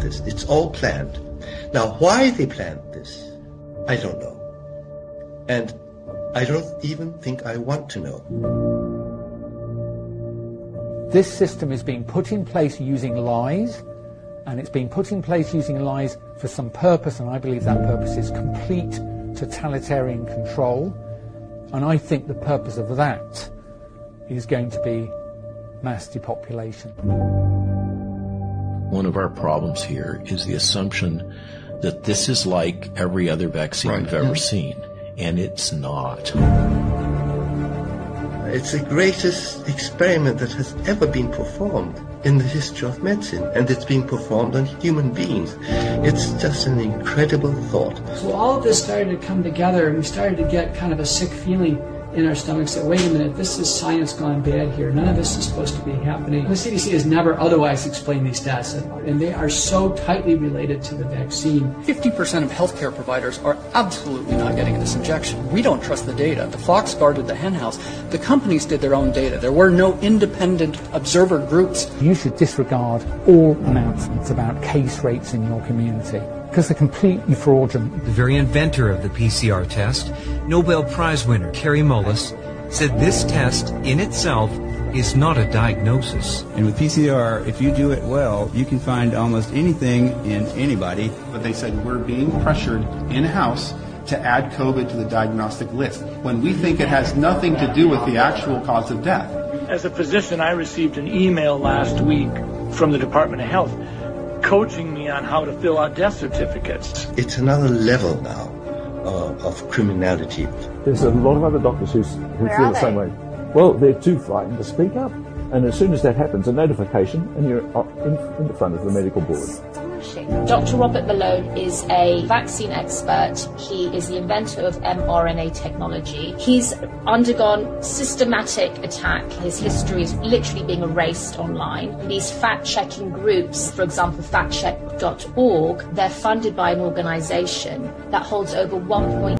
this. It's all planned. Now, why they planned this, I don't know. And I don't even think I want to know. This system is being put in place using lies, and it's being put in place using lies for some purpose, and I believe that purpose is complete totalitarian control. And I think the purpose of that is going to be mass depopulation. One of our problems here is the assumption that this is like every other vaccine Right. we've ever seen, and it's not. It's the greatest experiment that has ever been performed in the history of medicine, and it's being performed on human beings. It's just an incredible thought. So all of this started to come together, and we started to get kind of a sick feeling in our stomachs that wait a minute, this is science gone bad here. None of this is supposed to be happening. The CDC has never otherwise explained these stats, and they are so tightly related to the vaccine. 50% of healthcare providers are absolutely not getting this injection. We don't trust the data. The fox guarded the henhouse. The companies did their own data. There were no independent observer groups. You should disregard all announcements about case rates in your community because they're completely fraudulent. The very inventor of the PCR test, Nobel Prize winner Kary Mullis, said this test in itself is not a diagnosis. And with PCR, if you do it well, you can find almost anything in anybody. But they said we're being pressured in house to add COVID to the diagnostic list when we think it has nothing to do with the actual cause of death. As a physician, I received an email last week from the Department of Health coaching me on how to fill out death certificates. It's another level now uh, of criminality. There's a lot of other doctors who's, who Where feel are the same way. Well, they're too frightened to speak up. And as soon as that happens, a notification, and you're in, in the front of the medical board. Dr. Robert Malone is a vaccine expert. He is the inventor of mRNA technology. He's undergone systematic attack. His history is literally being erased online. These fact-checking groups, for example, factcheck.org, they're funded by an organization that holds over 1.8